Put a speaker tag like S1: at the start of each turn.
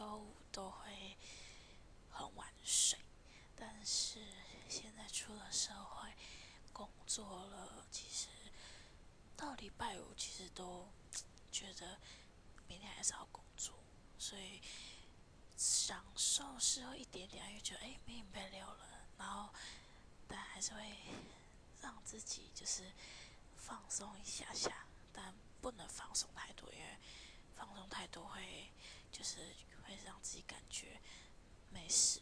S1: 周五都会很晚睡，但是现在出了社会，工作了，其实到礼拜五其实都觉得明天还是要工作，所以享受是有一点点，因为觉得哎，明天被溜了，然后但还是会让自己就是放松一下下，但不能放松太多，因为。放松太多会，就是 guys.